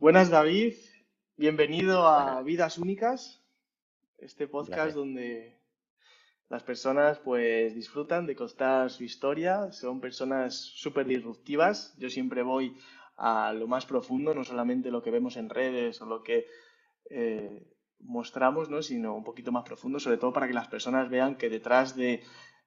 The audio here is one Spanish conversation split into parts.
Buenas David, bienvenido a Vidas Únicas, este podcast donde las personas pues disfrutan de contar su historia, son personas súper disruptivas, yo siempre voy a lo más profundo, no solamente lo que vemos en redes o lo que eh, mostramos, ¿no? sino un poquito más profundo, sobre todo para que las personas vean que detrás de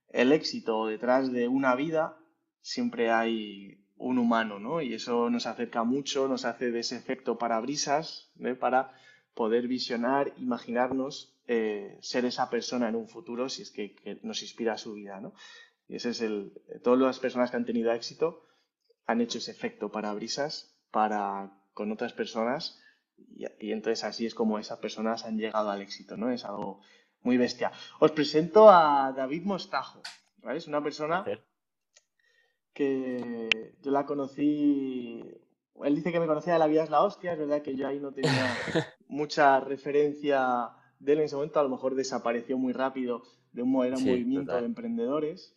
el éxito o detrás de una vida siempre hay un humano, ¿no? Y eso nos acerca mucho, nos hace de ese efecto parabrisas, ¿eh? para poder visionar, imaginarnos eh, ser esa persona en un futuro si es que, nos inspira su vida, ¿no? Y ese es el... Todas las personas que han tenido éxito han hecho ese efecto parabrisas para con otras personas y, y, entonces así es como esas personas han llegado al éxito, ¿no? Es algo muy bestia. Os presento a David Mostajo, ¿vale? Es una persona que yo la conocí, él dice que me conocía de la vida es la hostia, es verdad que yo ahí no tenía mucha referencia de él en ese momento, a lo mejor desapareció muy rápido de un, era un movimiento de emprendedores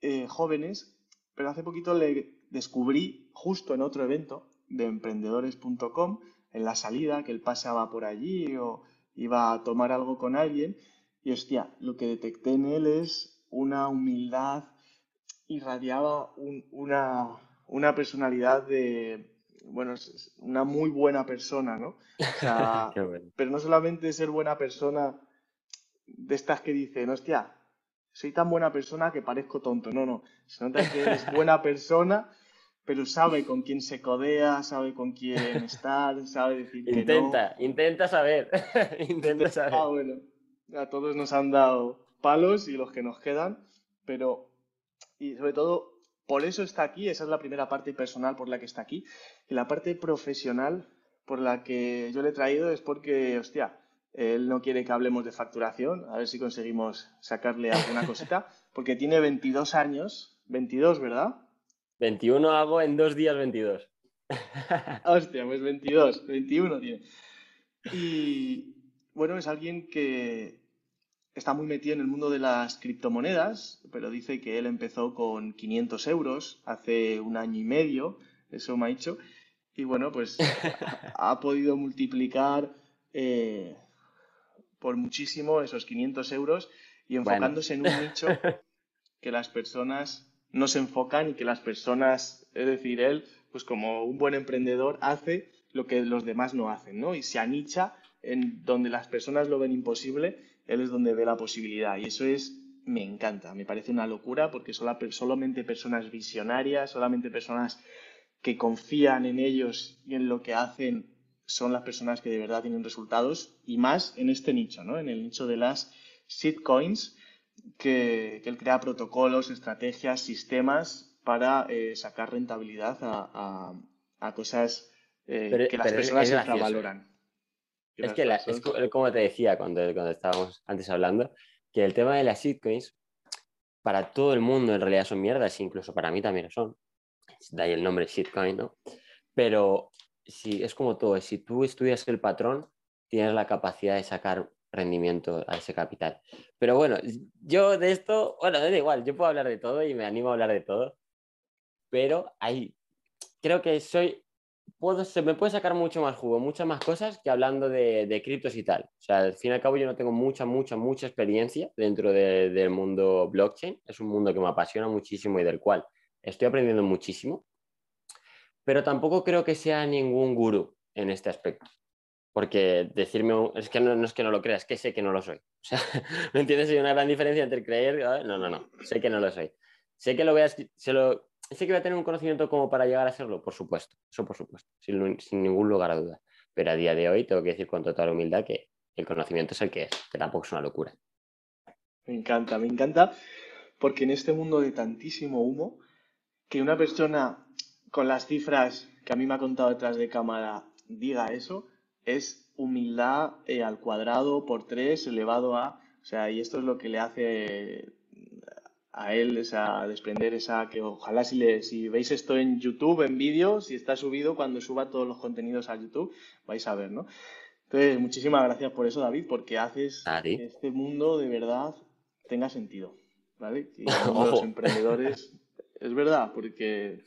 eh, jóvenes, pero hace poquito le descubrí justo en otro evento de emprendedores.com, en la salida, que él pasaba por allí o iba a tomar algo con alguien, y hostia, lo que detecté en él es una humildad, irradiaba una, una personalidad de, bueno, una muy buena persona, ¿no? O sea, pero no solamente ser buena persona de estas que dicen, hostia, soy tan buena persona que parezco tonto. No, no, se nota que eres buena persona, pero sabe con quién se codea, sabe con quién estar, sabe decir que Intenta, intenta saber, intenta saber. Ah, bueno, a todos nos han dado palos y los que nos quedan, pero y sobre todo por eso está aquí, esa es la primera parte personal por la que está aquí. Y la parte profesional por la que yo le he traído es porque, hostia, él no quiere que hablemos de facturación, a ver si conseguimos sacarle alguna cosita, porque tiene 22 años, 22, ¿verdad? 21 hago en dos días 22. Hostia, pues 22, 21 tiene. Y bueno, es alguien que está muy metido en el mundo de las criptomonedas, pero dice que él empezó con 500 euros hace un año y medio, eso me ha dicho, y bueno, pues ha podido multiplicar eh, por muchísimo esos 500 euros y enfocándose en un nicho que las personas no se enfocan y que las personas, es decir, él, pues como un buen emprendedor, hace lo que los demás no hacen, ¿no? Y se anicha en donde las personas lo ven imposible él es donde ve la posibilidad. Y eso es, me encanta, me parece una locura porque solamente personas visionarias, solamente personas que confían en ellos y en lo que hacen son las personas que de verdad tienen resultados y más en este nicho, ¿no? En el nicho de las shitcoins, que, que él crea protocolos, estrategias, sistemas para eh, sacar rentabilidad a, cosas eh, que las personas infravaloran. Es que es como te decía cuando, cuando estábamos antes hablando, que el tema de las shitcoins, para todo el mundo en realidad son mierdas, incluso para mí también lo son. De ahí el nombre shitcoin, ¿no? Pero si, es como todo, si tú estudias el patrón, tienes la capacidad de sacar rendimiento a ese capital. Pero bueno, yo de esto, bueno, da igual, yo puedo hablar de todo y me animo a hablar de todo, pero hay, creo que soy puedo, se me puede sacar mucho más jugo, muchas más cosas que hablando de, de criptos y tal. O sea, al fin y al cabo yo no tengo mucha, mucha, mucha experiencia dentro del mundo blockchain. Es un mundo que me apasiona muchísimo y del cual estoy aprendiendo muchísimo. Pero tampoco creo que sea ningún gurú en este aspecto. Porque decirme, es que no, es que no lo creas, es que sé que no lo soy. O sea, ¿me entiendes? Hay una gran diferencia entre creer, no, no, no, sé que no lo soy. Sé que lo voy a, se lo, ¿Sé que voy a tener un conocimiento como para llegar a serlo? Por supuesto, eso por supuesto, sin, ningún lugar a dudas. Pero a día de hoy tengo que decir con total humildad que el conocimiento es el que es, que tampoco es una locura. Me encanta, me encanta, porque en este mundo de tantísimo humo, que una persona con las cifras que a mí me ha contado detrás de cámara diga eso, es humildad eh, al cuadrado por tres elevado a... O sea, y esto es lo que le hace a él esa, desprender esa que ojalá si, le, si veis esto en YouTube, en vídeo, si está subido, cuando suba todos los contenidos a YouTube, vais a ver, ¿no? Entonces, muchísimas gracias por eso, David, porque haces que este mundo de verdad tenga sentido, ¿vale? Y los emprendedores, es verdad, porque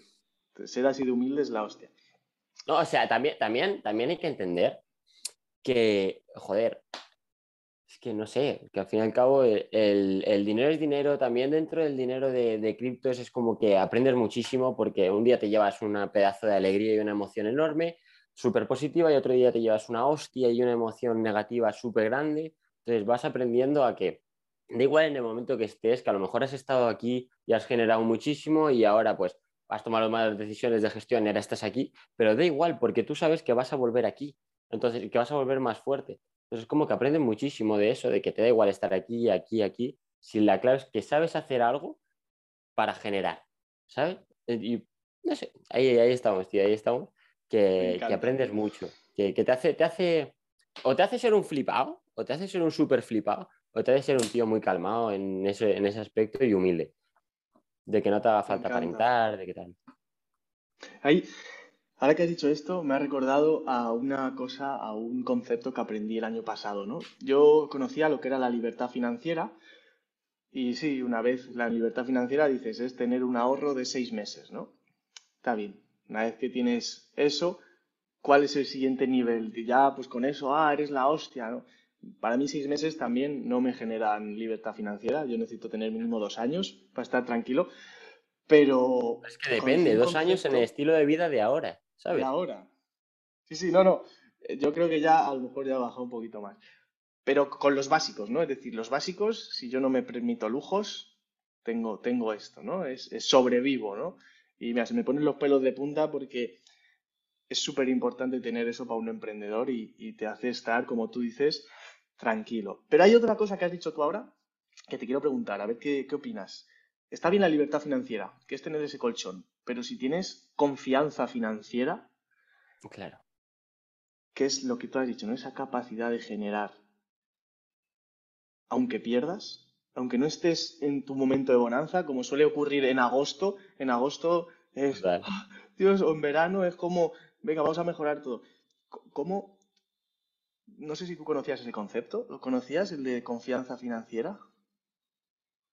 ser así de humilde es la hostia. No, o sea, también, también, también hay que entender que, joder, que no sé, que al fin y al cabo el, dinero es dinero, también dentro del dinero de, de, criptos es como que aprendes muchísimo porque un día te llevas un pedazo de alegría y una emoción enorme, súper positiva, y otro día te llevas una hostia y una emoción negativa súper grande. Entonces vas aprendiendo a que da igual en el momento que estés, que a lo mejor has estado aquí y has generado muchísimo y ahora pues has tomado malas decisiones de gestión y ahora estás aquí, pero da igual porque tú sabes que vas a volver aquí, entonces que vas a volver más fuerte. Entonces es como que aprendes muchísimo de eso, de que te da igual estar aquí, aquí, aquí, si la clave es que sabes hacer algo para generar, ¿sabes? Y no sé, ahí, ahí estamos, tío, ahí estamos, que, aprendes mucho, que, te, hace, te hace, o te hace ser un flipado, o te hace ser un súper flipado, o te hace ser un tío muy calmado en ese, en ese aspecto y humilde de que no te haga falta aparentar, de qué tal. Ahí, ahora que has dicho esto, me ha recordado a una cosa, a un concepto que aprendí el año pasado, ¿no? Yo conocía lo que era la libertad financiera y sí, una vez la libertad financiera dices es tener un ahorro de seis meses, ¿no? Está bien. Una vez que tienes eso, ¿cuál es el siguiente nivel? Ya, pues con eso, ah, eres la hostia, ¿no? Para mí seis meses también no me generan libertad financiera. Yo necesito tener mínimo dos años para estar tranquilo. Pero... Es que depende, dos años en el estilo de vida de ahora, ahora. Sí, sí, no, no. Eh, yo creo que ya a lo mejor ya ha bajado un poquito más. Pero con los básicos, ¿no? Es decir, los básicos, si yo no me permito lujos, tengo, tengo esto, ¿no? Es, sobrevivo, ¿no? Y mira, se me ponen los pelos de punta porque es súper importante tener eso para un emprendedor y, y, te hace estar, como tú dices, tranquilo. Pero hay otra cosa que has dicho tú ahora que te quiero preguntar, a ver qué, opinas. Está bien la libertad financiera, que es tener ese colchón, pero si tienes confianza financiera, claro. ¿qué es lo que tú has dicho? ¿no? Esa capacidad de generar, aunque pierdas, aunque no estés en tu momento de bonanza, como suele ocurrir en agosto, en agosto es, ¡ah! Dios, o en verano es como, venga, vamos a mejorar todo. ¿Cómo, no sé si tú conocías ese concepto. ¿Lo conocías, el de confianza financiera?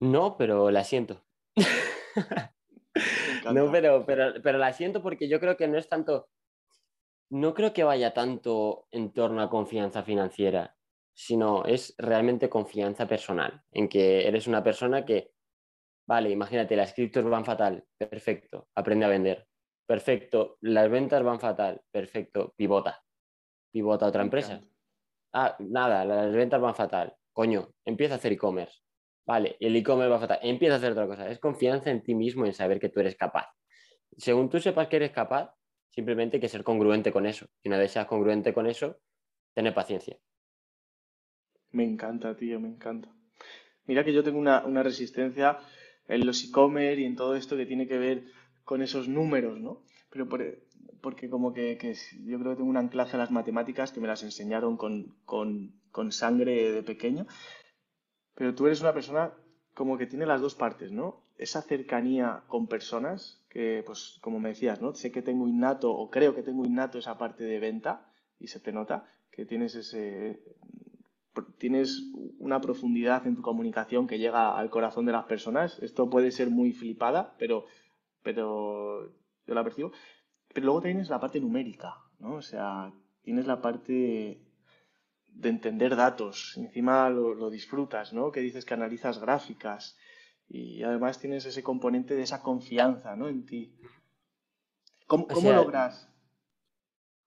No, pero la siento. no, pero, pero, pero la siento porque yo creo que no es tanto. No creo que vaya tanto en torno a confianza financiera, sino es realmente confianza personal, en que eres una persona que, vale, imagínate, las criptos van fatal, perfecto, aprende a vender, perfecto, las ventas van fatal, perfecto, pivota, pivota a otra empresa, Ah, nada, las ventas van fatal. Coño, empieza a hacer e-commerce. Vale, el e-commerce va fatal. Empieza a hacer otra cosa. Es confianza en ti mismo, en saber que tú eres capaz. Según tú sepas que eres capaz, simplemente hay que ser congruente con eso. Si no deseas congruente con eso, tener paciencia. Me encanta, tío, me encanta. Mira que yo tengo una, una resistencia en los e-commerce y en todo esto que tiene que ver con esos números, ¿no? Pero por, porque como que, yo creo que tengo un anclaje a las matemáticas que me las enseñaron con, sangre de pequeño. Pero tú eres una persona como que tiene las dos partes, ¿no? Esa cercanía con personas, que pues como me decías, ¿no? Sé que tengo innato o creo que tengo innato esa parte de venta y se te nota que tienes ese tienes una profundidad en tu comunicación que llega al corazón de las personas. Esto puede ser muy flipada, pero pero yo la percibo. Pero luego tienes la parte numérica, ¿no? O sea, tienes la parte de entender datos, encima lo, disfrutas, ¿no? Que dices que analizas gráficas y además tienes ese componente de esa confianza, ¿no? En ti. ¿Cómo, logras?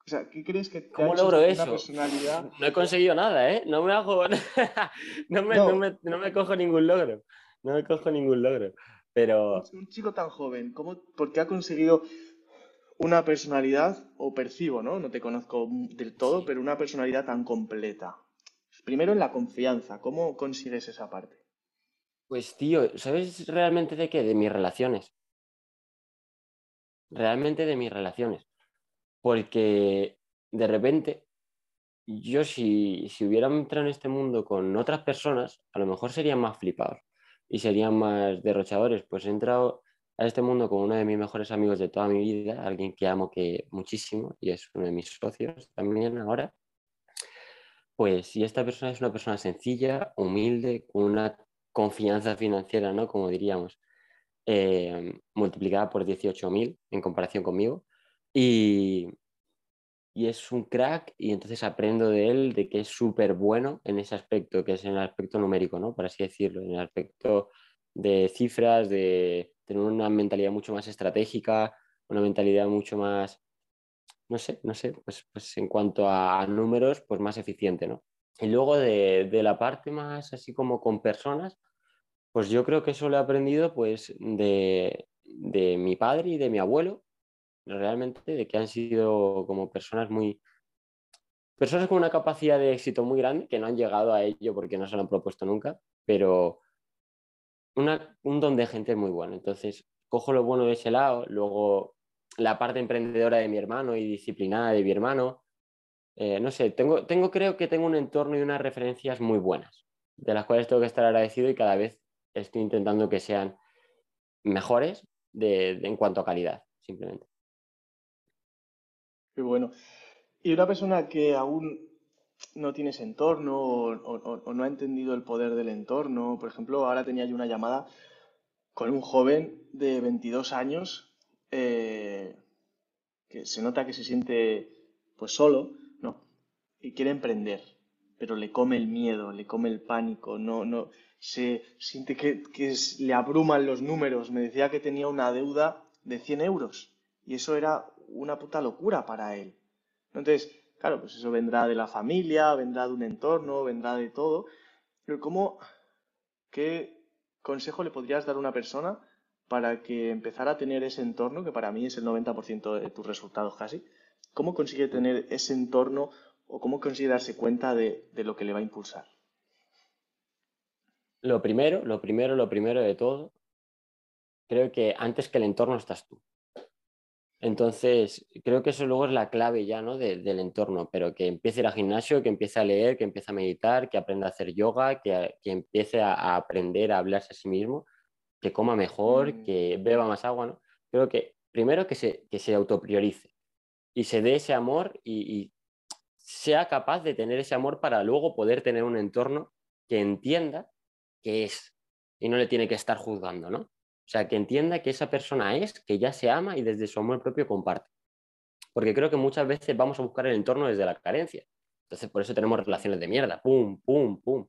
O sea, ¿qué crees que te ¿Cómo logro eso? personalidad? No he conseguido nada, ¿eh? No me hago... no, me, no. me, no me cojo ningún logro. No me cojo ningún logro. Pero... Un chico tan joven, ¿cómo, ¿por qué ha conseguido una personalidad, o percibo, ¿no? No te conozco del todo, pero una personalidad tan completa. Primero en la confianza, ¿cómo consigues esa parte? Pues tío, ¿sabes realmente de qué? De mis relaciones. Realmente de mis relaciones. Porque de repente, yo si, si hubiera entrado en este mundo con otras personas, a lo mejor serían más flipados y serían más derrochadores. Pues he entrado a este mundo con uno de mis mejores amigos de toda mi vida, alguien que amo que muchísimo y es uno de mis socios también ahora. Pues si esta persona es una persona sencilla, humilde, con una confianza financiera, ¿no? Como diríamos, eh, multiplicada por 18.000 en comparación conmigo. Y, y es un crack y entonces aprendo de él de que es súper bueno en ese aspecto, que es en el aspecto numérico, ¿no? Por así decirlo, en el aspecto de cifras, de tener una mentalidad mucho más estratégica, una mentalidad mucho más, no sé, no sé, pues, pues en cuanto a, números, pues más eficiente, ¿no? Y luego de, de, la parte más así como con personas, pues yo creo que eso lo he aprendido pues de, de mi padre y de mi abuelo, realmente, de que han sido como personas muy... Personas con una capacidad de éxito muy grande, que no han llegado a ello porque no se lo han propuesto nunca, pero un don de gente muy bueno. Entonces, cojo lo bueno de ese lado, luego la parte emprendedora de mi hermano y disciplinada de mi hermano. Eh, no sé, tengo, tengo, creo que tengo un entorno y unas referencias muy buenas, de las cuales tengo que estar agradecido y cada vez estoy intentando que sean mejores en cuanto a calidad, simplemente. Qué bueno. Y una persona que aún no tiene ese entorno o, no ha entendido el poder del entorno, por ejemplo, ahora tenía yo una llamada con un joven de 22 años eh, que se nota que se siente pues solo, ¿no? Y quiere emprender, pero le come el miedo, le come el pánico, no, no, se siente que, le abruman los números. Me decía que tenía una deuda de 100 euros y eso era una puta locura para él. Entonces, claro, pues eso vendrá de la familia, vendrá de un entorno, vendrá de todo. Pero ¿cómo, qué consejo le podrías dar a una persona para que empezara a tener ese entorno, que para mí es el 90% de tus resultados casi? ¿Cómo consigue tener ese entorno o cómo consigue darse cuenta de lo que le va a impulsar? Lo primero, lo primero, lo primero de todo, creo que antes que el entorno estás tú. Entonces, creo que eso luego es la clave ya, ¿no? del entorno, pero que empiece a ir al gimnasio, que empiece a leer, que empiece a meditar, que aprenda a hacer yoga, que, empiece a, aprender a hablarse a sí mismo, que coma mejor, mm. que beba más agua, ¿no? Creo que primero que se, que se autopriorice y se dé ese amor y sea capaz de tener ese amor para luego poder tener un entorno que entienda que es y no le tiene que estar juzgando, ¿no? O sea, que entienda que esa persona es, que ya se ama y desde su amor propio comparte. Porque creo que muchas veces vamos a buscar el entorno desde la carencia. Entonces, por eso tenemos relaciones de mierda, pum, pum, pum,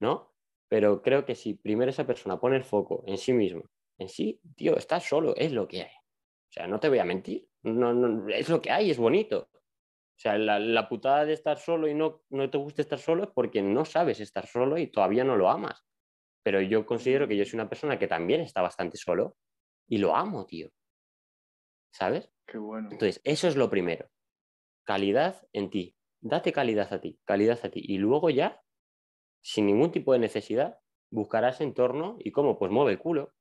¿no? Pero creo que si primero esa persona pone el foco en sí mismo, en sí, tío, estás solo, es lo que hay. O sea, no te voy a mentir, no, no, es lo que hay, es bonito. O sea, la, la putada de estar solo y no, no te gusta estar solo es porque no sabes estar solo y todavía no lo amas pero yo considero que yo soy una persona que también está bastante solo y lo amo, tío. ¿Sabes? Qué bueno. Entonces, eso es lo primero. Calidad en ti. Date calidad a ti, calidad a ti. Y luego ya, sin ningún tipo de necesidad, buscarás entorno y cómo, pues mueve el culo.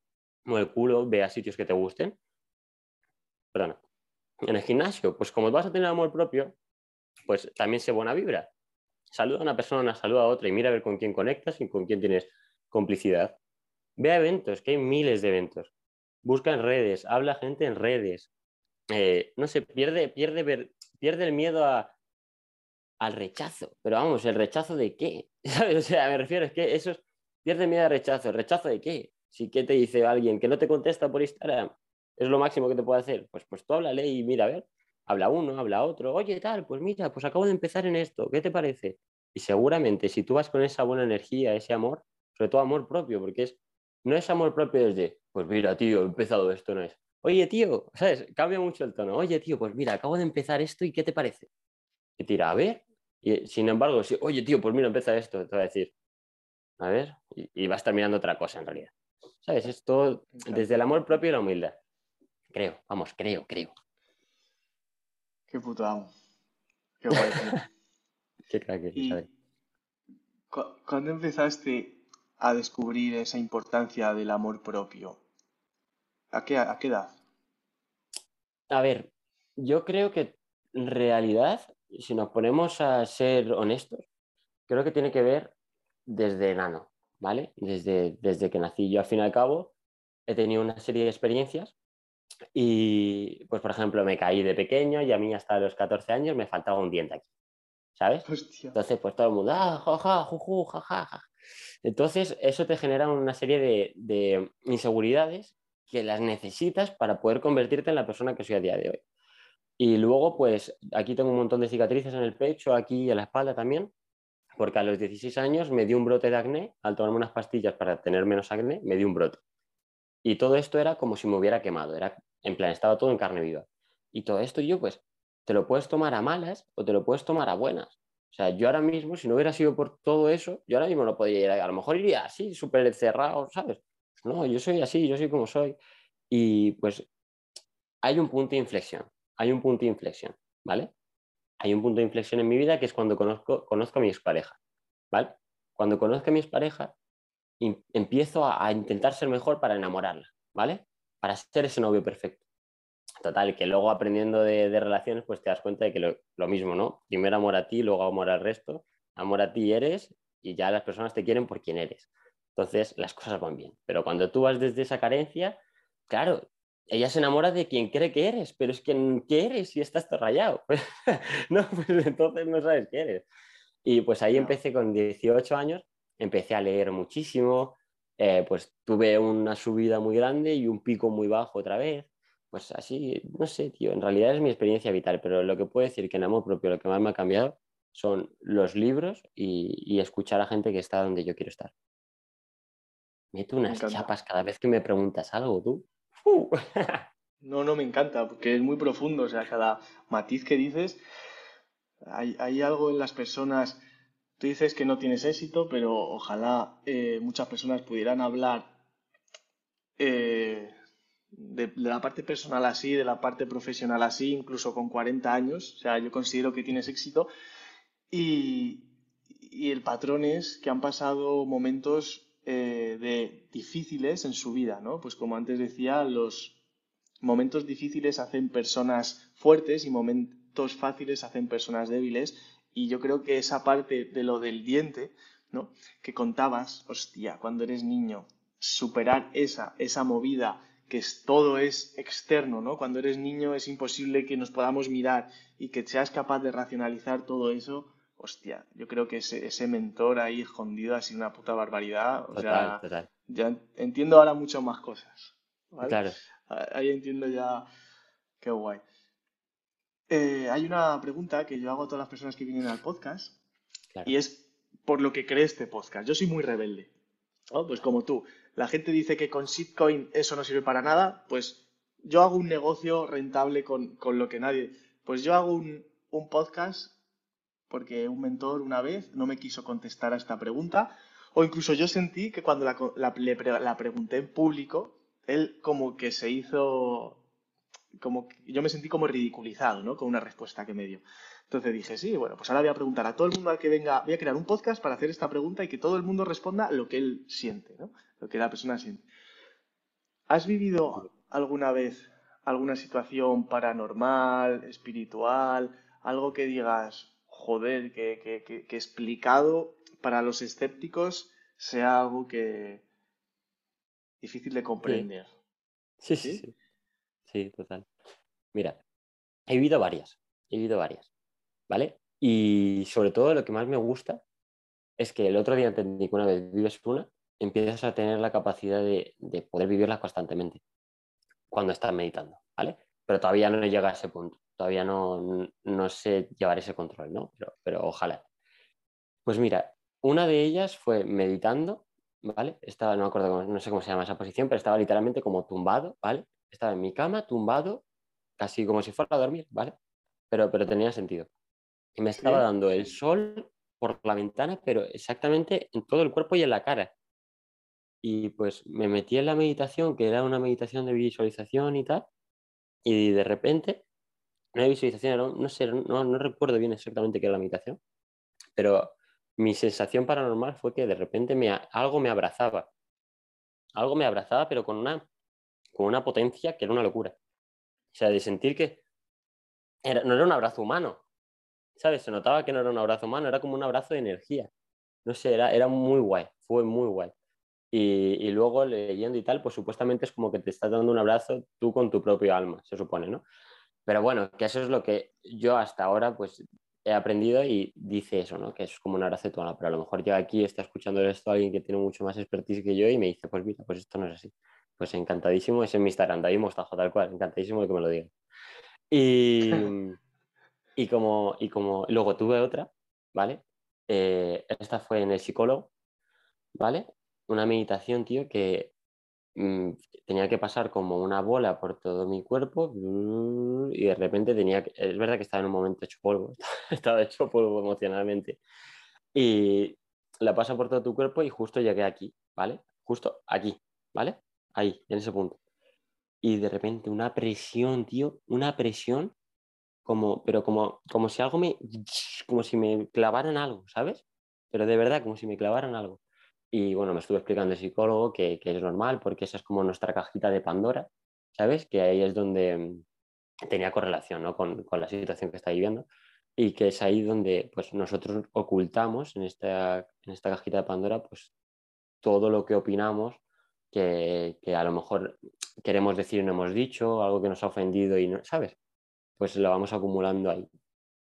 Mueve el culo, ve a sitios que te gusten. Perdona. En el gimnasio, pues como vas a tener amor propio, pues también sé buena vibra. Saluda a una persona, saluda a otra y mira a ver con quién conectas y con quién tienes complicidad. Ve a eventos, que hay miles de eventos. Busca en redes, habla gente en redes. Eh, no sé, pierde, pierde, pierde el miedo a, al rechazo. Pero vamos, ¿el rechazo de qué? O sea, me refiero, es que eso es, pierde miedo al rechazo. ¿Rechazo de qué? Si qué te dice alguien que no te contesta por Instagram, es lo máximo que te puede hacer. Pues, pues tú háblale y mira, a ver, habla uno, habla otro. Oye, tal, pues mira, pues acabo de empezar en esto, ¿qué te parece? Y seguramente si tú vas con esa buena energía, ese amor, sobre todo amor propio, porque es, no es amor propio desde, pues mira, tío, he empezado esto, no es, oye, tío, ¿sabes? Cambia mucho el tono, oye, tío, pues mira, acabo de empezar esto y ¿qué te parece? Y tira, a ver, y sin embargo, si, oye, tío, pues mira, empieza esto, te va a decir, a ver, y, vas a estar mirando otra cosa en realidad. ¿Sabes? Es todo desde el amor propio y la humildad. Creo, vamos, creo, creo. Qué puto amo. Qué guay. Qué crack, ¿sabes? ¿Cuándo empezaste a descubrir esa importancia del amor propio? ¿A qué, a qué edad? A ver, yo creo que en realidad, si nos ponemos a ser honestos, creo que tiene que ver desde enano, ¿vale? Desde, desde que nací. Yo, al fin y al cabo, he tenido una serie de experiencias y, pues, por ejemplo, me caí de pequeño y a mí hasta los 14 años me faltaba un diente aquí, ¿sabes? Entonces, pues todo el mundo, ah, jaja, juju, jaja, entonces, eso te genera una serie de, inseguridades que las necesitas para poder convertirte en la persona que soy a día de hoy. Y luego, pues aquí tengo un montón de cicatrices en el pecho, aquí y en la espalda también, porque a los 16 años me dio un brote de acné, al tomarme unas pastillas para tener menos acné, me dio un brote. Y todo esto era como si me hubiera quemado, era en plan, estaba todo en carne viva. Y todo esto yo, pues, te lo puedes tomar a malas o te lo puedes tomar a buenas. O sea, yo ahora mismo, si no hubiera sido por todo eso, yo ahora mismo no podría ir, a lo mejor iría así, súper cerrado, ¿sabes? No, yo soy así, yo soy como soy. Y pues hay un punto de inflexión, hay un punto de inflexión, ¿vale? Hay un punto de inflexión en mi vida que es cuando conozco, conozco a mi expareja, ¿vale? Cuando conozco a mi expareja, empiezo a, intentar ser mejor para enamorarla, ¿vale? Para ser ese novio perfecto. Total, que luego aprendiendo de, relaciones, pues te das cuenta de que lo, lo, mismo, ¿no? Primero amor a ti, luego amor al resto. Amor a ti eres y ya las personas te quieren por quien eres. Entonces, las cosas van bien. Pero cuando tú vas desde esa carencia, claro, ella se enamora de quien cree que eres, pero es quien ¿qué eres si estás todo rayado. no, pues entonces no sabes qué eres. Y pues ahí empecé con 18 años, empecé a leer muchísimo, eh, pues tuve una subida muy grande y un pico muy bajo otra vez. Pues así, no sé, tío, en realidad es mi experiencia vital, pero lo que puedo decir que en amor propio lo que más me ha cambiado son los libros y, escuchar a gente que está donde yo quiero estar. Meto unas chapas cada vez que me preguntas algo, tú. no, no, me encanta, porque es muy profundo, o sea, cada matiz que dices, hay, algo en las personas, tú dices que no tienes éxito, pero ojalá eh, muchas personas pudieran hablar eh, de, la parte personal así, de la parte profesional así, incluso con 40 años, o sea, yo considero que tienes éxito y, y el patrón es que han pasado momentos eh, de difíciles en su vida, ¿no? Pues como antes decía, los momentos difíciles hacen personas fuertes y momentos fáciles hacen personas débiles. Y yo creo que esa parte de lo del diente, ¿no? Que contabas, hostia, cuando eres niño, superar esa, esa movida que es, todo es externo, ¿no? Cuando eres niño es imposible que nos podamos mirar y que seas capaz de racionalizar todo eso, hostia, yo creo que ese, ese mentor ahí escondido ha sido una puta barbaridad. O sea, ya entiendo ahora mucho más cosas. Claro. Ahí entiendo ya qué guay. Eh, hay una pregunta que yo hago a todas las personas que vienen al podcast y es por lo que cree este podcast. Yo soy muy rebelde. Pues como tú, la gente dice que con shitcoin eso no sirve para nada, pues yo hago un negocio rentable con, con lo que nadie. Pues yo hago un, un podcast porque un mentor una vez no me quiso contestar a esta pregunta, o incluso yo sentí que cuando la, la, pregunté en público, él como que se hizo, como yo me sentí como ridiculizado, ¿no? Con una respuesta que me dio. Entonces dije, sí, bueno, pues ahora voy a preguntar a todo el mundo al que venga, voy a crear un podcast para hacer esta pregunta y que todo el mundo responda lo que él siente, ¿no? Lo que la persona siente. ¿Has vivido alguna vez alguna situación paranormal, espiritual, algo que digas, joder, que, explicado para los escépticos sea algo que difícil de comprender. Sí, sí, sí. Sí, total. Mira, he vivido varias, he vivido varias, ¿vale? Y sobre todo lo que más me gusta es que el otro día entendí que una vez vives una, empiezas a tener la capacidad de, de poder vivirla constantemente cuando estás meditando, ¿vale? Pero todavía no llega a ese punto todavía no, no sé llevar ese control, ¿no? Pero, pero ojalá. Pues mira, una de ellas fue meditando, ¿vale? Estaba, no me acuerdo, no sé cómo se llama esa posición, pero estaba literalmente como tumbado, ¿vale? Estaba en mi cama, tumbado, casi como si fuera a dormir, ¿vale? Pero, pero tenía sentido. Y me estaba dando el sol por la ventana, pero exactamente en todo el cuerpo y en la cara. Y pues me metí en la meditación, que era una meditación de visualización y tal, y de repente una visualización, no, sé, no, recuerdo bien exactamente qué era la meditación, pero mi sensación paranormal fue que de repente me, algo me abrazaba. Algo me abrazaba, pero con una, con una potencia que era una locura. O sea, de sentir que no era un abrazo humano, ¿sabes? Se notaba que no era un abrazo humano, era como un abrazo de energía. No sé, era, era muy guay, fue muy guay. Y, y, luego leyendo y tal, pues supuestamente es como que te estás dando un abrazo tú con tu propio alma, se supone, ¿no? Pero bueno, que eso es lo que yo hasta ahora pues he aprendido y dice eso, ¿no? Que es como una alma. pero a lo mejor yo aquí está escuchando esto alguien que tiene mucho más expertise que yo y me dice, pues mira, pues esto no es así. Pues encantadísimo, es en mi Instagram, David Mostajo, tal cual, encantadísimo de que me lo diga. Y, y, como, y como luego tuve otra, ¿vale? Eh, esta fue en el psicólogo, ¿vale? Una meditación, tío, que mm, tenía que pasar como una bola por todo mi cuerpo y de repente tenía que... Es verdad que estaba en un momento hecho polvo, estaba hecho polvo emocionalmente. Y la pasa por todo tu cuerpo y justo llegué aquí, ¿vale? Justo aquí, ¿vale? Ahí, en ese punto. Y de repente una presión, tío, una presión como, pero como, como si algo me, como si me clavaran algo, ¿sabes? Pero de verdad, como si me clavaran algo. Y bueno, me estuvo explicando el psicólogo que, que es normal porque esa es como nuestra cajita de Pandora, ¿sabes? Que ahí es donde mm, tenía correlación ¿no? con, con, la situación que está viviendo y que es ahí donde pues, nosotros ocultamos en esta, en esta cajita de Pandora pues, todo lo que opinamos que, que, a lo mejor queremos decir y no hemos dicho, algo que nos ha ofendido y no, ¿sabes? Pues lo vamos acumulando ahí.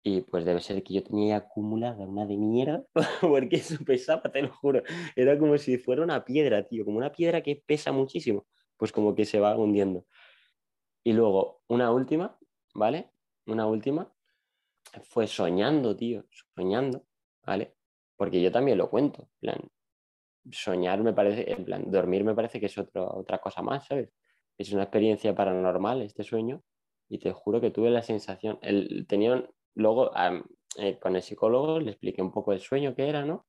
Y pues debe ser que yo tenía acumulada una de mierda, porque eso pesaba, te lo juro. Era como si fuera una piedra, tío, como una piedra que pesa muchísimo, pues como que se va hundiendo. Y luego, una última, ¿vale? Una última, fue soñando, tío, soñando, ¿vale? Porque yo también lo cuento, en plan, soñar me parece, en plan, dormir me parece que es otra cosa más, ¿sabes? Es una experiencia paranormal este sueño y te juro que tuve la sensación, el, tenía, luego eh, con el psicólogo le expliqué un poco el sueño que era, ¿no?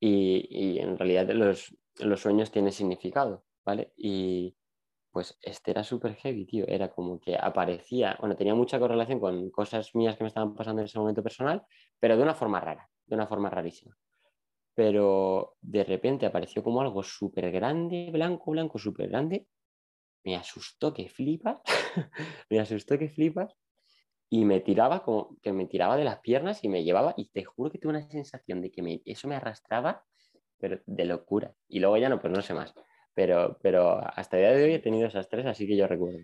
Y, y en realidad los, los, sueños tienen significado, ¿vale? Y pues este era súper heavy, tío, era como que aparecía, bueno, tenía mucha correlación con cosas mías que me estaban pasando en ese momento personal, pero de una forma rara, de una forma rarísima. Pero de repente apareció como algo súper grande, blanco, blanco, súper grande, me asustó que flipas, me asustó que flipas y me tiraba como que me tiraba de las piernas y me llevaba y te juro que tuve una sensación de que eso me arrastraba, pero de locura. Y luego ya no, pues no sé más. Pero, pero hasta el día de hoy he tenido esas tres, así que yo recuerdo.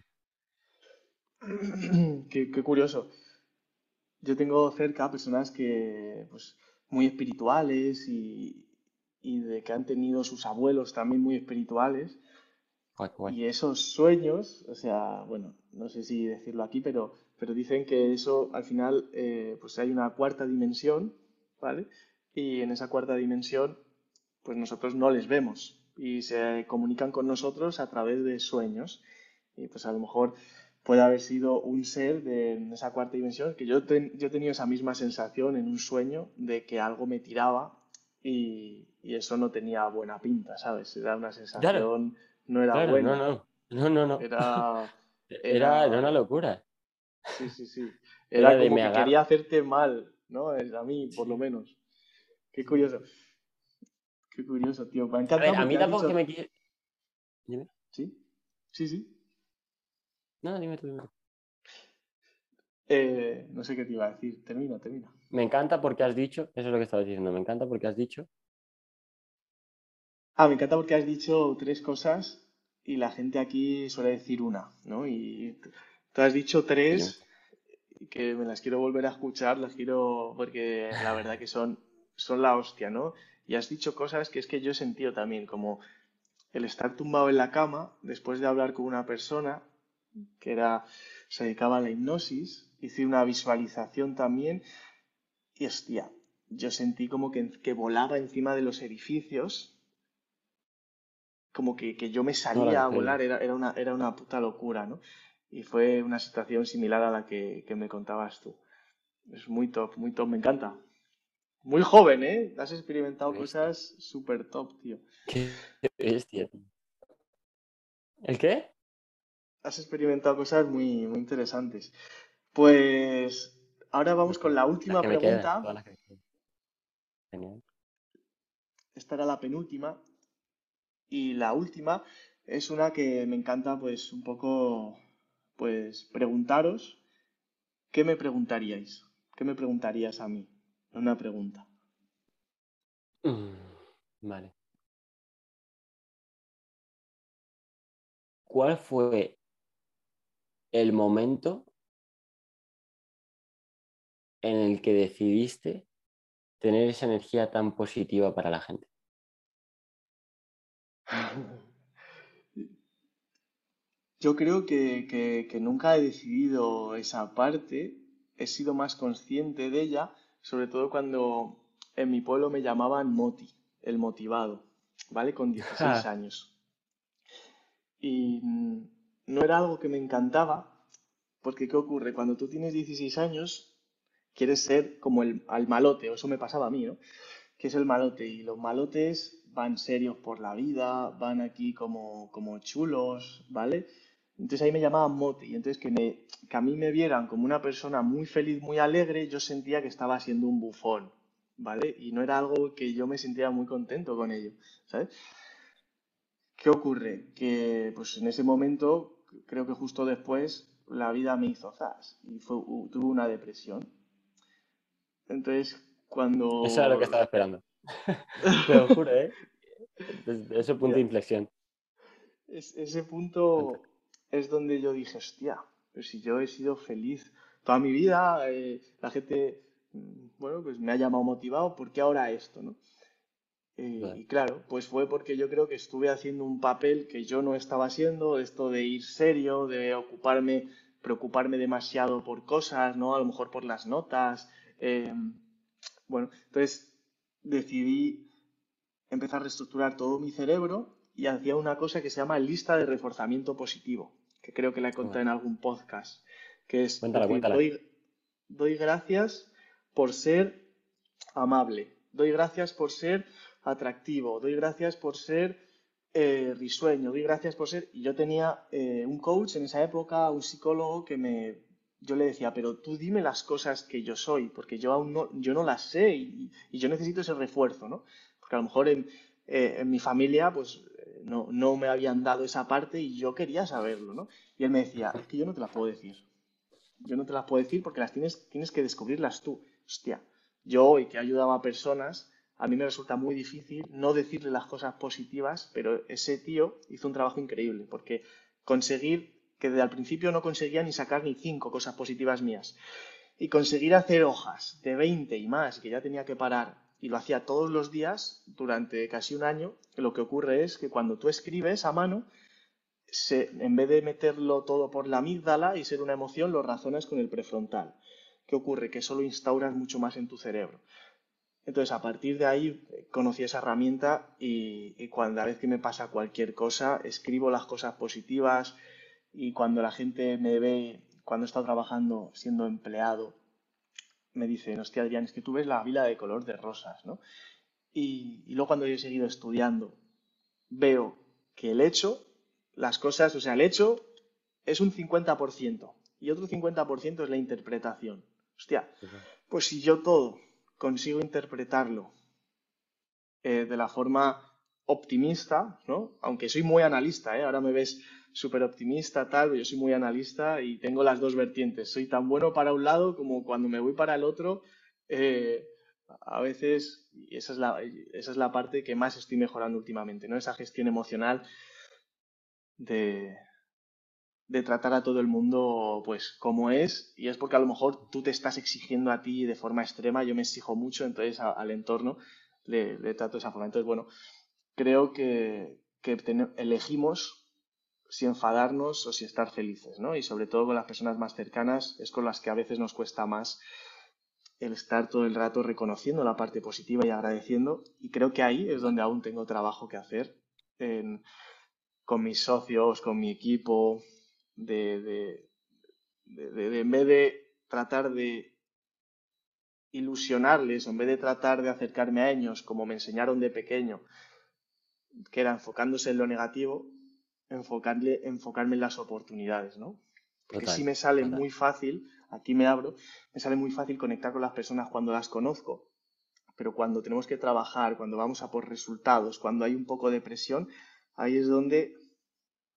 Qué, qué curioso. Yo tengo cerca personas que, pues, muy espirituales y, y de que han tenido sus abuelos también muy espirituales y esos sueños, o sea, bueno, no sé si decirlo aquí, pero, pero dicen que eso al final, eh, pues hay una cuarta dimensión, ¿vale? Y en esa cuarta dimensión, pues nosotros no les vemos y se comunican con nosotros a través de sueños. Y pues a lo mejor puede haber sido un ser de esa cuarta dimensión, que yo, yo he tenido esa misma sensación en un sueño de que algo me tiraba y, y eso no tenía buena pinta, ¿sabes? Era una sensación no era bueno. No, no, no, no, Era, era, una locura. Sí, sí, sí. Era, como que quería hacerte mal, ¿no? A mí, por lo menos. Qué curioso. Qué curioso, tío. Me encanta. A, mí tampoco que me quiere. Dime. ¿Sí? Sí, sí. No, dime tú, dime Eh, no sé qué te iba a decir. Termina, termina. Me encanta porque has dicho, eso es lo que estabas diciendo, me encanta porque has dicho Ah, me encanta porque has dicho tres cosas y la gente aquí suele decir una, ¿no? Y tú has dicho tres que me las quiero volver a escuchar, las quiero porque la verdad que son, son la hostia, ¿no? Y has dicho cosas que es que yo he sentido también, como el estar tumbado en la cama después de hablar con una persona que era, se dedicaba a la hipnosis, hice una visualización también y hostia, yo sentí como que, que volaba encima de los edificios como que, yo me salía a volar, era, era, una, era una puta locura, ¿no? Y fue una situación similar a la que, me contabas tú. Es muy top, muy top, me encanta. Muy joven, ¿eh? Has experimentado cosas súper top, tío. Qué bestia. ¿El qué? Has experimentado cosas muy, muy interesantes. Pues ahora vamos con la última pregunta. Esta era la penúltima. Y la última es una que me encanta, pues, un poco, pues, preguntaros, ¿qué me preguntaríais? ¿Qué me preguntarías a mí? Una pregunta. Mm, vale. ¿Cuál fue el momento en el que decidiste tener esa energía tan positiva para la gente? Yo creo que, nunca he decidido esa parte, he sido más consciente de ella, sobre todo cuando en mi pueblo me llamaban Moti, el motivado, ¿vale? Con 16 años. Y mm, no era algo que me encantaba, porque ¿qué ocurre? Cuando tú tienes 16 años, quieres ser como el al malote, o eso me pasaba a mí, ¿no? Que es el malote, y los malotes van serios por la vida, van aquí como, como chulos, ¿vale? Entonces ahí me llamaban Moti, entonces que, me, que a mí me vieran como una persona muy feliz, muy alegre, yo sentía que estaba siendo un bufón, ¿vale? Y no era algo que yo me sentía muy contento con ello, ¿sabes? ¿Qué ocurre? Que pues en ese momento, creo que justo después, la vida me hizo zas y fue, tuve una depresión. Entonces, cuando... Eso era lo que estaba esperando. Te lo juro, ¿eh? Desde ese punto de inflexión. ese punto es donde yo dije, hostia, pero si yo he sido feliz toda mi vida, eh, la gente, mm, bueno, pues me ha llamado motivado, ¿por qué ahora esto, no? Eh, y claro, pues fue porque yo creo que estuve haciendo un papel que yo no estaba haciendo, esto de ir serio, de ocuparme, preocuparme demasiado por cosas, ¿no? A lo mejor por las notas. Eh, bueno, entonces decidí empezar a reestructurar todo mi cerebro y hacía una cosa que se llama lista de reforzamiento positivo, que creo que la he contado en algún podcast, que es doy gracias por ser amable, doy gracias por ser atractivo, doy gracias por ser eh, risueño, doy gracias por ser... Y yo tenía eh, un coach en esa época, un psicólogo que me... Yo le decía, pero tú dime las cosas que yo soy, porque yo aún no, yo no las sé y, yo necesito ese refuerzo, ¿no? Porque a lo mejor en, eh, en mi familia, pues no, no, me habían dado esa parte y yo quería saberlo, ¿no? Y él me decía, es que yo no te las puedo decir. Yo no te las puedo decir porque las tienes, tienes que descubrirlas tú. Hostia, yo hoy que ayudaba a personas, a mí me resulta muy difícil no decirle las cosas positivas, pero ese tío hizo un trabajo increíble, porque conseguir que desde al principio no conseguía ni sacar ni cinco cosas positivas mías, y conseguir hacer hojas de 20 y más, que ya tenía que parar, y lo hacía todos los días durante casi un año, lo que ocurre es que cuando tú escribes a mano, en vez de meterlo todo por la amígdala y ser una emoción, lo razonas con el prefrontal. ¿Qué ocurre? Que eso lo instauras mucho más en tu cerebro. Entonces, a partir de ahí conocí esa herramienta y, y cuando vez que me pasa cualquier cosa, escribo las cosas positivas y cuando la gente me ve, cuando he estado trabajando siendo empleado, me dicen, hostia Adrián, es que tú ves la vida de color de rosas, ¿no? Y, y luego cuando yo he seguido estudiando, veo que el hecho, las cosas, o sea, el hecho es un 50% y otro 50% es la interpretación. Hostia, pues si yo todo consigo interpretarlo eh, de la forma optimista, ¿no? Aunque soy muy analista, ¿eh? Ahora me ves súper optimista, tal, yo soy muy analista y tengo las dos vertientes. Soy tan bueno para un lado como cuando me voy para el otro. Eh, a veces, esa es, la, esa es la parte que más estoy mejorando últimamente, ¿no? Esa gestión emocional de, de tratar a todo el mundo pues como es y es porque a lo mejor tú te estás exigiendo a ti de forma extrema, yo me exijo mucho, entonces al entorno le, trato de esa forma. Entonces, bueno, creo que, elegimos si enfadarnos o si estar felices, ¿no? Y sobre todo con las personas más cercanas es con las que a veces nos cuesta más el estar todo el rato reconociendo la parte positiva y agradeciendo y creo que ahí es donde aún tengo trabajo que hacer con mis socios, con mi equipo, de, de, en vez de tratar de ilusionarles, en vez de tratar de acercarme a ellos como me enseñaron de pequeño, que era enfocándose en lo negativo, enfocarle, enfocarme en las oportunidades, ¿no? Porque sí me sale muy fácil, aquí me abro, me sale muy fácil conectar con las personas cuando las conozco, pero cuando tenemos que trabajar, cuando vamos a por resultados, cuando hay un poco de presión, ahí es donde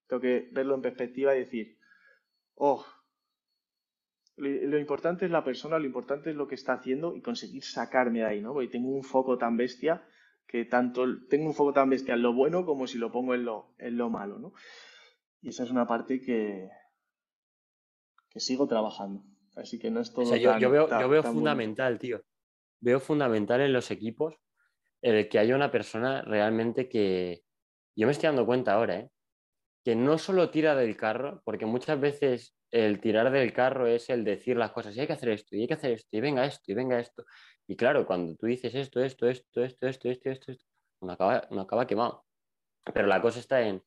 tengo que verlo en perspectiva y decir, oh, lo importante es la persona, lo importante es lo que está haciendo y conseguir sacarme de ahí, ¿no? Porque tengo un foco tan bestia que tanto tengo un foco tan bestia en lo bueno como si lo pongo en lo, en lo malo, ¿no? Y esa es una parte que, que sigo trabajando. Así que no es todo. yo, veo, yo veo fundamental, tío. Veo fundamental en los equipos el que haya una persona realmente que. Yo me estoy dando cuenta ahora, ¿eh? que no solo tira del carro, porque muchas veces el tirar del carro es el decir las cosas, y hay que hacer esto, y hay que hacer esto, y venga esto, y venga esto. Y claro, cuando tú dices esto, esto, esto, esto, esto, esto, esto, esto uno acaba, uno acaba quemado. Pero la cosa está en,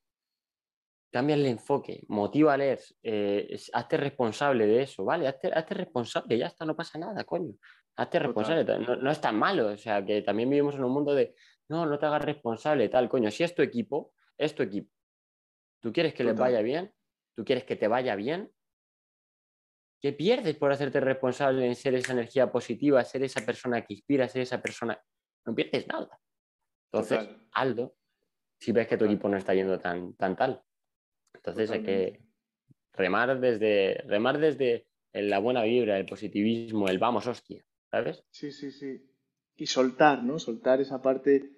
cambia el enfoque, motiva a leer, eh, hazte responsable de eso, ¿vale? Hazte, responsable, ya está, no pasa nada, coño. Hazte responsable, no, no, es tan malo, o sea, que también vivimos en un mundo de, no, no te hagas responsable, tal, coño, si es tu equipo, es tu equipo. ¿Tú quieres que les vaya bien? ¿Tú quieres que te vaya bien? ¿Qué pierdes por hacerte responsable en ser esa energía positiva, ser esa persona que inspira, ser esa persona? No pierdes nada. Entonces, Aldo, si ves que tu equipo no está yendo tan, tan tal. Entonces hay que remar desde, remar desde la buena vibra, el positivismo, el vamos, hostia, ¿sabes? Sí, sí, sí. Y soltar, ¿no? Soltar esa parte.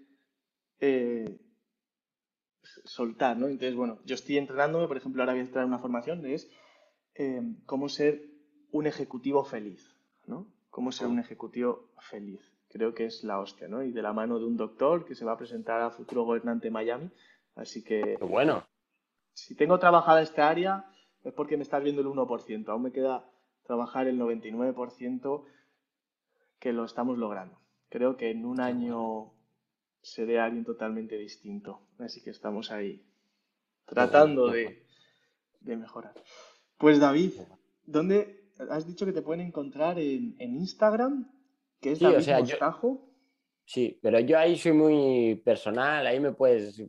Eh, soltar, ¿no? Entonces, bueno, yo estoy entrenándome, por ejemplo, ahora voy a entrar en una formación, es eh, cómo ser un ejecutivo feliz, ¿no? Cómo ser un ejecutivo feliz. Creo que es la hostia, ¿no? Y de la mano de un doctor que se va a presentar a futuro gobernante de Miami. Así que. bueno si tengo trabajada esta área es porque me estás viendo el 1%. Aún me queda trabajar el 99% que lo estamos logrando. Creo que en un año seré alguien totalmente distinto. Así que estamos ahí tratando de, mejorar. Pues David, ¿dónde has dicho que te pueden encontrar en, Instagram? Que es David Sí, pero yo ahí soy muy personal, ahí me puedes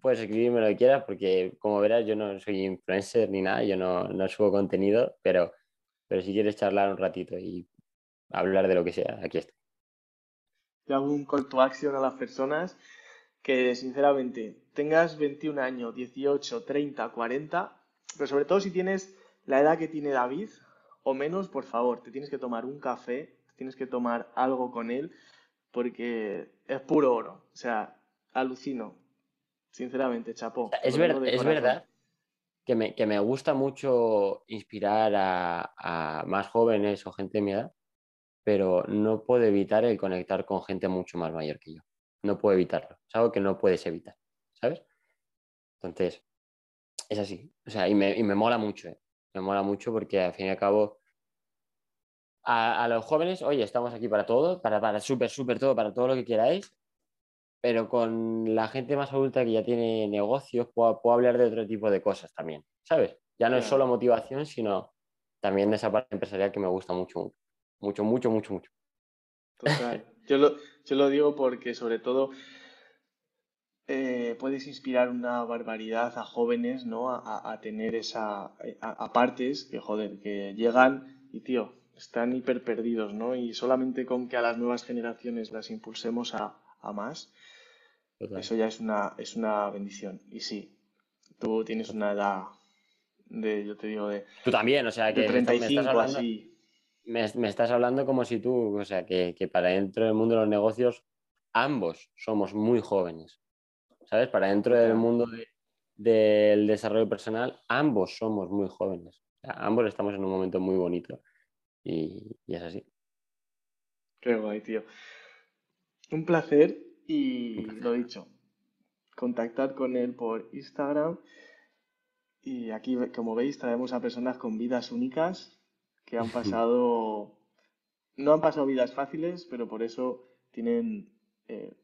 puedes escribirme lo que quieras porque, como verás, yo no soy influencer ni nada, yo no, no subo contenido, pero, pero si quieres charlar un ratito y hablar de lo que sea, aquí estoy. Yo hago un call to action a las personas que, sinceramente, tengas 21 años, 18, 30, 40, pero sobre todo si tienes la edad que tiene David o menos, por favor, te tienes que tomar un café, te tienes que tomar algo con él porque es puro oro. O sea, alucino sinceramente, chapó. Es, es verdad que me, que me, gusta mucho inspirar a, más jóvenes o gente de mi edad, pero no puedo evitar el conectar con gente mucho más mayor que yo. No puedo evitarlo. Es algo que no puedes evitar, ¿sabes? Entonces, es así. O sea, y me, y me mola mucho, ¿eh? Me mola mucho porque al fin y al cabo, a, a los jóvenes, oye, estamos aquí para todo, para, para súper, súper todo, para todo lo que queráis, pero con la gente más adulta que ya tiene negocios, puedo, hablar de otro tipo de cosas también, ¿sabes? Ya no es solo motivación, sino también de esa parte empresarial que me gusta mucho, mucho, mucho, mucho, mucho. Total. Yo lo, yo lo digo porque sobre todo eh, puedes inspirar una barbaridad a jóvenes, ¿no? A, a tener esa, a, partes que, joder, que llegan y, tío, están hiper perdidos, ¿no? Y solamente con que a las nuevas generaciones las impulsemos a, a más, eso ya es una, es una bendición. Y sí, tú tienes una edad de, yo te digo, de... Tú también, o sea, que... 35 me estás hablando, así. Me, estás hablando como si tú, o sea, que, para dentro del mundo de los negocios, ambos somos muy jóvenes. ¿Sabes? Para dentro del mundo del desarrollo personal, ambos somos muy jóvenes. ambos estamos en un momento muy bonito. Y, y es así. Qué guay, tío. Un placer y lo dicho, contactar con él por Instagram. Y aquí, como veis, traemos a personas con vidas únicas que han pasado, no han pasado vidas fáciles, pero por eso tienen eh,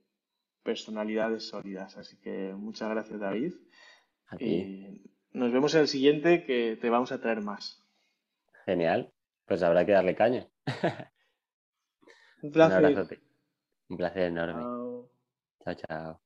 personalidades sólidas. Así que muchas gracias, David. Y nos vemos en el siguiente que te vamos a traer más. Genial. Pues habrá que darle caña. Un placer. Un, placer enorme. Chao. chao.